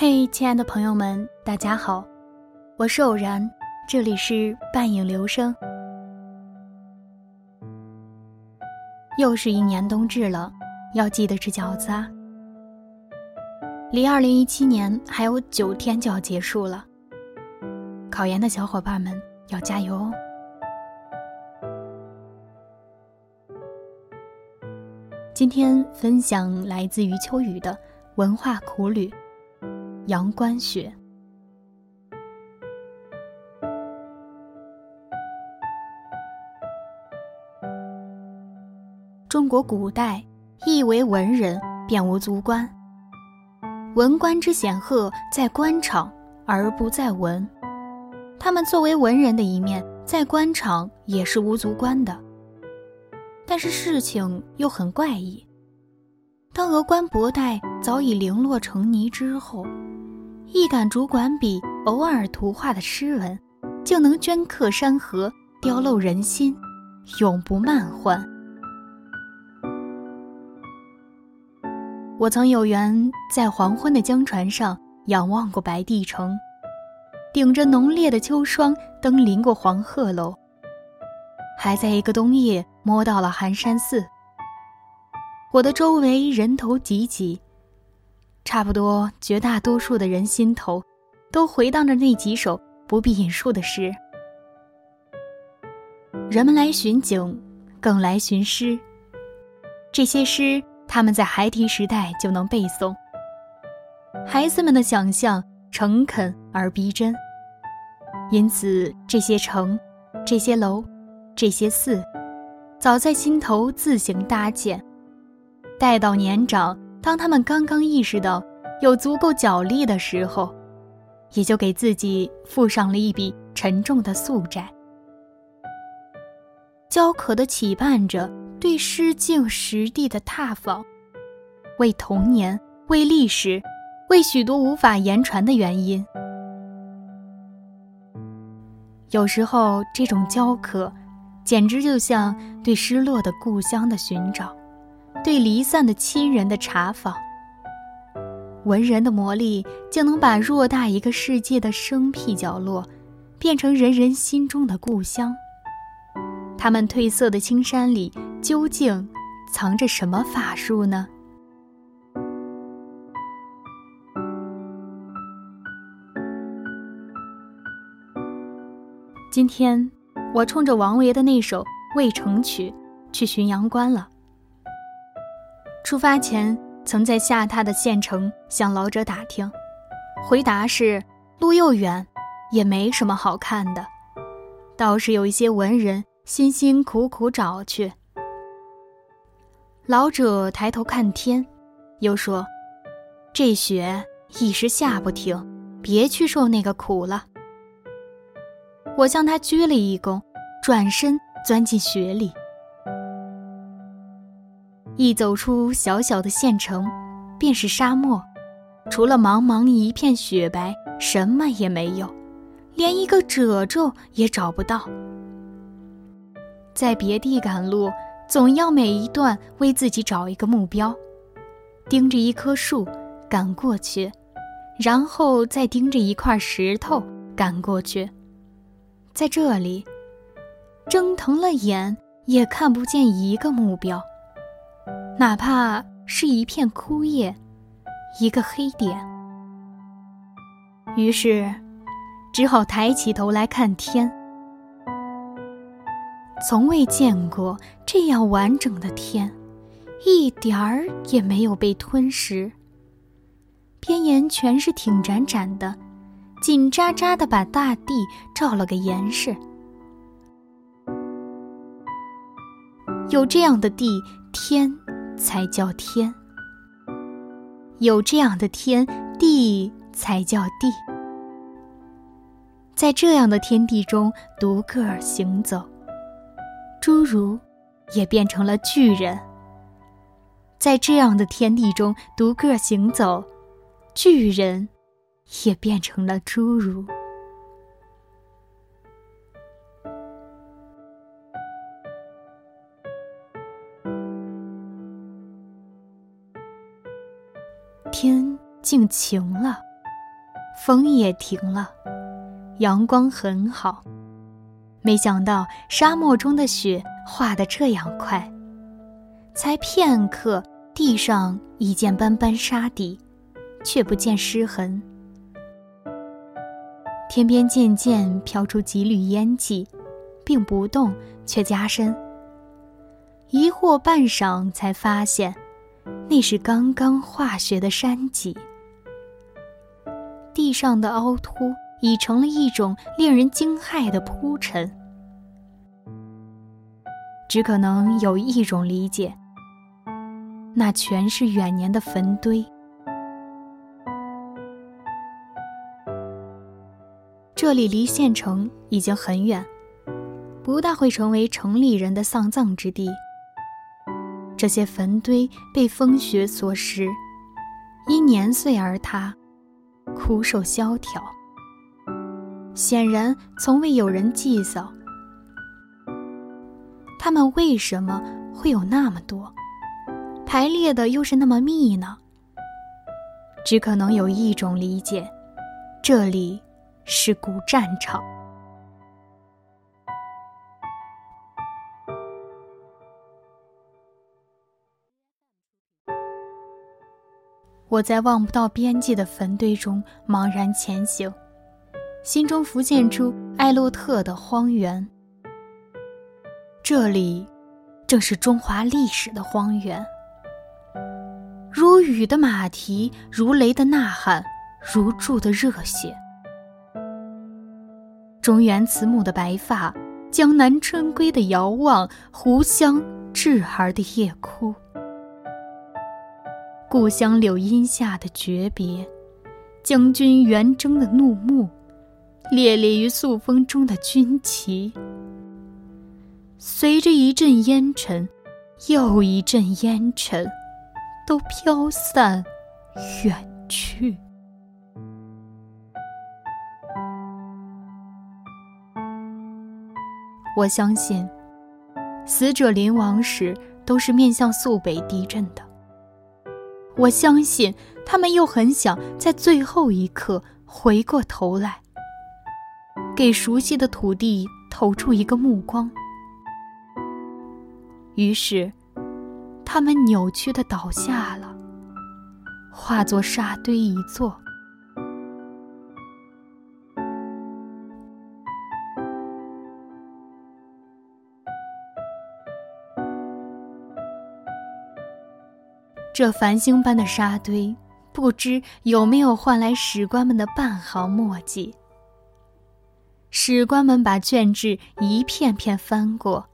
嘿，亲爱的朋友们，大家好，我是偶然，这里是半影流声。又是一年冬至了，要记得吃饺子啊！离二零一七年还有九天就要结束了，考研的小伙伴们要加油哦！今天分享来自余秋雨的文化苦旅。阳关雪。中国古代，亦为文人，便无足观。文官之显赫在官场，而不在文。他们作为文人的一面，在官场也是无足观的。但是事情又很怪异。当峨冠博带早已零落成泥之后，一杆竹管笔，偶尔图画的诗文，就能镌刻山河，雕镂人心，永不漫换。我曾有缘在黄昏的江船上仰望过白帝城，顶着浓烈的秋霜登临过黄鹤楼，还在一个冬夜摸到了寒山寺。我的周围人头挤挤。差不多绝大多数的人心头，都回荡着那几首不必引述的诗。人们来寻景，更来寻诗。这些诗，他们在孩提时代就能背诵。孩子们的想象诚恳而逼真，因此这些城、这些楼、这些寺，早在心头自行搭建。待到年长。当他们刚刚意识到有足够脚力的时候，也就给自己付上了一笔沉重的宿债。焦渴的期盼着对诗境实地的踏访，为童年，为历史，为许多无法言传的原因。有时候，这种焦渴，简直就像对失落的故乡的寻找。对离散的亲人的查访，文人的魔力竟能把偌大一个世界的生僻角落，变成人人心中的故乡。他们褪色的青山里，究竟藏着什么法术呢？今天，我冲着王维的那首《渭城曲》去浔阳关了。出发前，曾在下榻的县城向老者打听，回答是路又远，也没什么好看的，倒是有一些文人辛辛苦苦找去。老者抬头看天，又说：“这雪一时下不停，别去受那个苦了。”我向他鞠了一躬，转身钻进雪里。一走出小小的县城，便是沙漠，除了茫茫一片雪白，什么也没有，连一个褶皱也找不到。在别地赶路，总要每一段为自己找一个目标，盯着一棵树赶过去，然后再盯着一块石头赶过去。在这里，睁疼了眼也看不见一个目标。哪怕是一片枯叶，一个黑点。于是，只好抬起头来看天。从未见过这样完整的天，一点儿也没有被吞食。边沿全是挺展展的，紧扎扎的把大地罩了个严实。有这样的地，天。才叫天，有这样的天地才叫地。在这样的天地中独个儿行走，侏儒也变成了巨人。在这样的天地中独个儿行走，巨人也变成了侏儒。天竟晴了，风也停了，阳光很好。没想到沙漠中的雪化得这样快，才片刻，地上已见斑斑沙底，却不见湿痕。天边渐渐飘出几缕烟气，并不动，却加深。疑惑半晌，才发现，那是刚刚化雪的山脊。地上的凹凸已成了一种令人惊骇的铺陈。只可能有一种理解，那全是远年的坟堆。这里离县城已经很远，不大会成为城里人的丧葬之地。这些坟堆被风雪所蚀，因年岁而塌，枯瘦萧条。显然从未有人祭扫。他们为什么会有那么多，排列的又是那么密呢？只可能有一种理解，这里。是古战场。我在望不到边际的坟堆中茫然前行，心中浮现出艾洛特的荒原。这里，正是中华历史的荒原。如雨的马蹄，如雷的呐喊，如注的热血。中原慈母的白发，江南春归的遥望，湖湘稚儿的夜哭，故乡柳荫下的诀别，将军圆睁的怒目，猎猎于肃风中的军旗，随着一阵烟尘，又一阵烟尘，都飘散远去。我相信，死者临亡时都是面向肃北地震的。我相信，他们又很想在最后一刻回过头来，给熟悉的土地投出一个目光。于是，他们扭曲的倒下了，化作沙堆一座。这繁星般的沙堆，不知有没有换来史官们的半毫墨迹。史官们把卷纸一片片翻过，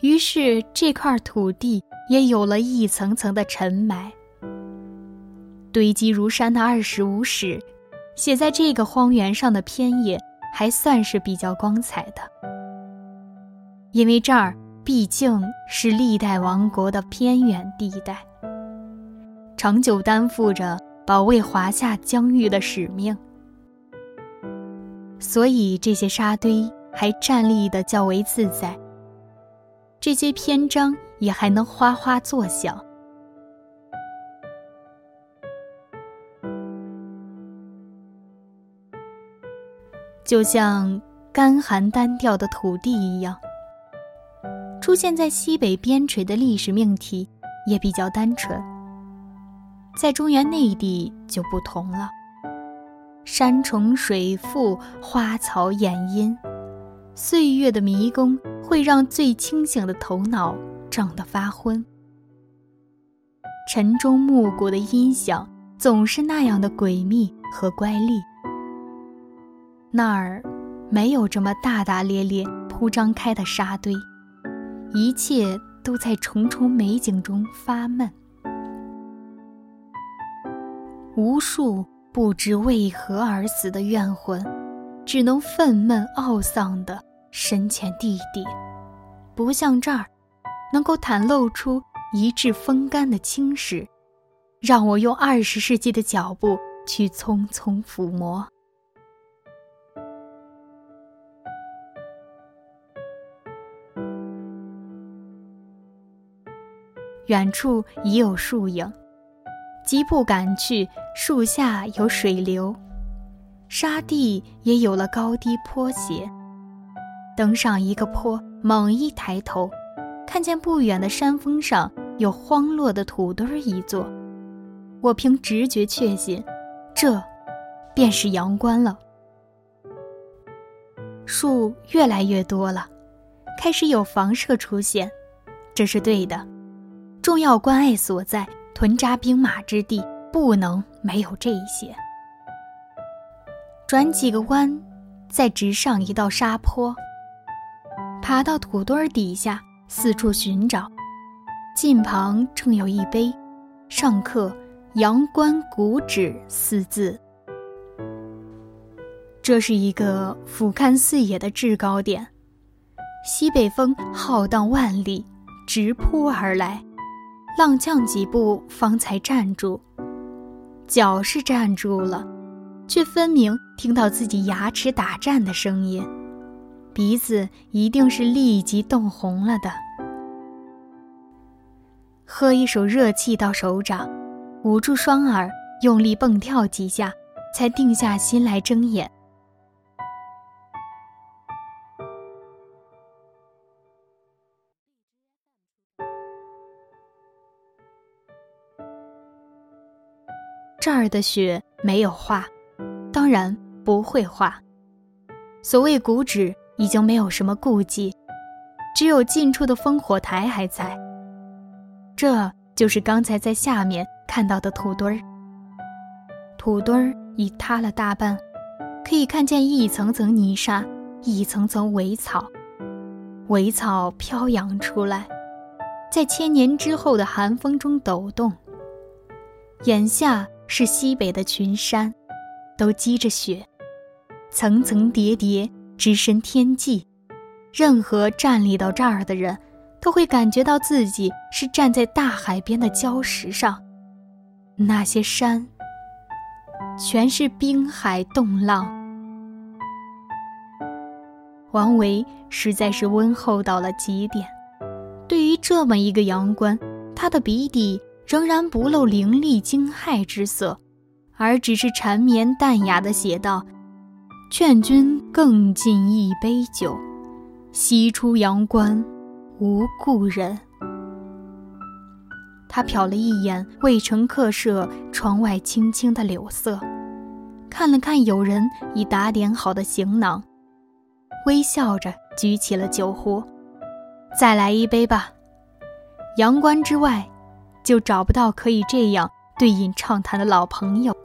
于是这块土地也有了一层层的沉埋。堆积如山的二十五史，写在这个荒原上的篇页，还算是比较光彩的，因为这儿毕竟是历代王国的偏远地带。长久担负着保卫华夏疆域的使命，所以这些沙堆还站立的较为自在，这些篇章也还能哗哗作响，就像干寒单调的土地一样。出现在西北边陲的历史命题也比较单纯。在中原内地就不同了，山重水复，花草掩阴，岁月的迷宫会让最清醒的头脑胀得发昏。晨钟暮鼓的音响总是那样的诡秘和乖戾。那儿没有这么大大咧咧铺张开的沙堆，一切都在重重美景中发闷。无数不知为何而死的怨魂，只能愤懑懊丧地深潜地底，不像这儿，能够袒露出一致风干的青史，让我用二十世纪的脚步去匆匆抚摸。远处已有树影。疾步赶去，树下有水流，沙地也有了高低坡斜。登上一个坡，猛一抬头，看见不远的山峰上有荒落的土堆一座。我凭直觉确信，这便是阳关了。树越来越多了，开始有房舍出现，这是对的。重要关隘所在，屯扎兵马之地，不能没有这一些。转几个弯，再直上一道沙坡，爬到土堆底下，四处寻找。近旁正有一碑，上刻“阳关古址”四字。这是一个俯瞰四野的制高点，西北风浩荡万里，直扑而来，踉跄几步方才站住。脚是站住了，却分明听到自己牙齿打颤的声音，鼻子一定是立即冻红了的。喝一手热气到手掌，捂住双耳，用力蹦跳几下，才定下心来睁眼。这儿的雪没有化，当然不会化。所谓古址已经没有什么顾忌，只有近处的烽火台还在。这就是刚才在下面看到的土堆儿。土堆儿已塌了大半，可以看见一层层泥沙，一层层苇草，苇草飘扬出来，在千年之后的寒风中抖动。眼下。是西北的群山，都积着雪，层层叠叠，直伸天际。任何站立到这儿的人，都会感觉到自己是站在大海边的礁石上。那些山，全是冰海冻浪。王维实在是温厚到了极点。对于这么一个阳关，他的笔底。仍然不露凌厉惊骇之色，而只是缠绵淡雅地写道：“劝君更尽一杯酒，西出阳关无故人。”他瞟了一眼渭城客舍窗外青青的柳色，看了看友人已打点好的行囊，微笑着举起了酒壶：“再来一杯吧。”阳关之外。就找不到可以这样对饮畅谈的老朋友。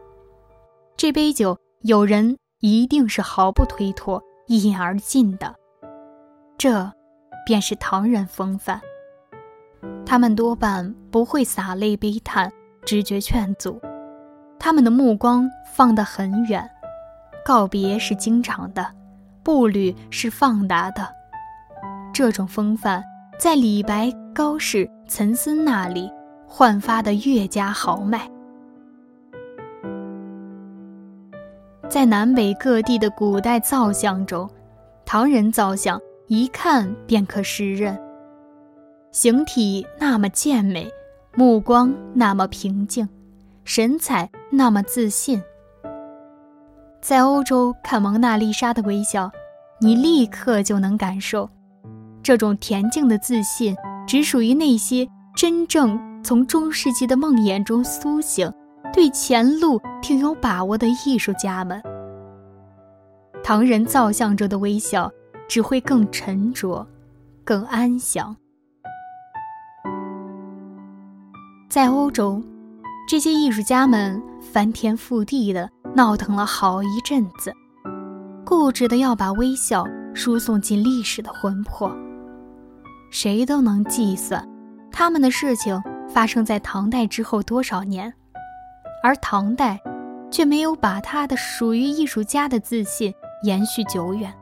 这杯酒，有人一定是毫不推脱，一饮而尽的。这，便是唐人风范。他们多半不会洒泪悲叹，直觉劝阻。他们的目光放得很远，告别是经常的，步履是放达的。这种风范，在李白、高适、岑参那里。焕发的越加豪迈，在南北各地的古代造像中，唐人造像一看便可识认，形体那么健美，目光那么平静，神采那么自信。在欧洲看蒙娜丽莎的微笑，你立刻就能感受，这种恬静的自信，只属于那些真正。从中世纪的梦魇中苏醒，对前路挺有把握的艺术家们，唐人造像中的微笑只会更沉着，更安详。在欧洲，这些艺术家们翻天覆地的闹腾了好一阵子，固执的要把微笑输送进历史的魂魄。谁都能计算，他们的事情。发生在唐代之后多少年，而唐代却没有把他的属于艺术家的自信延续久远。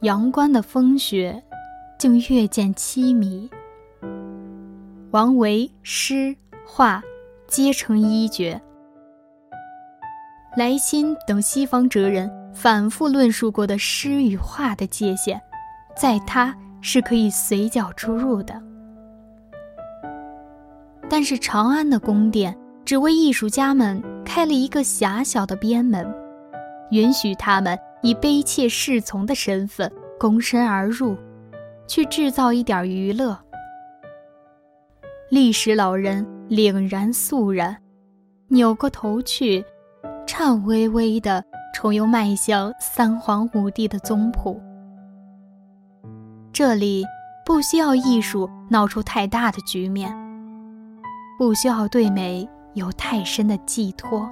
阳关的风雪，竟越见凄迷。王维诗画皆成一绝。莱辛等西方哲人反复论述过的诗与画的界限，在他是可以随脚出入的。但是长安的宫殿只为艺术家们开了一个狭小的边门，允许他们以卑怯侍从的身份躬身而入，去制造一点娱乐。历史老人凛然肃然，扭过头去，颤巍巍地重又迈向三皇五帝的宗谱。这里不需要艺术闹出太大的局面，不需要对美有太深的寄托。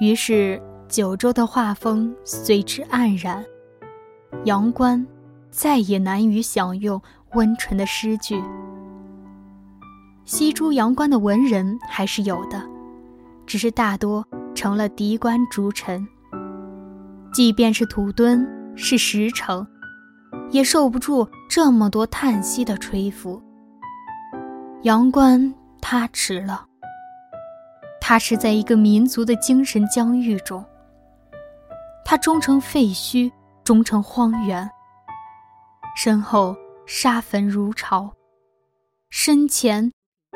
于是九州的画风随之黯然，阳关再也难于享用温纯的诗句。西出阳关的文人还是有的，只是大多成了敌官逐臣。即便是土墩，是石城，也受不住这么多叹息的吹拂。阳关他迟了，他是在一个民族的精神疆域中，他终成废墟，终成荒原。身后沙坟如潮，身前。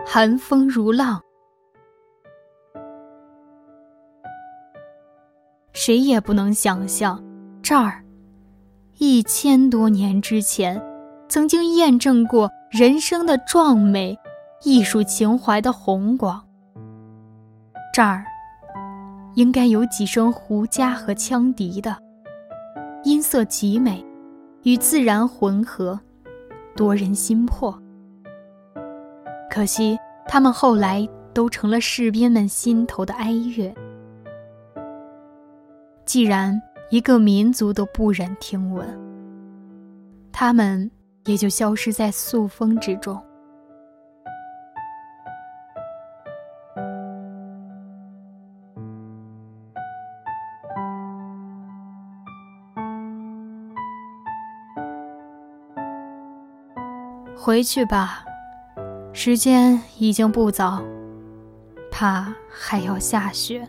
寒风如浪，谁也不能想象，这儿一千多年之前，曾经验证过人生的壮美，艺术情怀的宏广。这儿应该有几声胡笳和羌笛的，音色极美，与自然混合，夺人心魄。可惜，他们后来都成了士兵们心头的哀乐。既然一个民族都不忍听闻，他们也就消失在素风之中。回去吧。时间已经不早，怕还要下雪。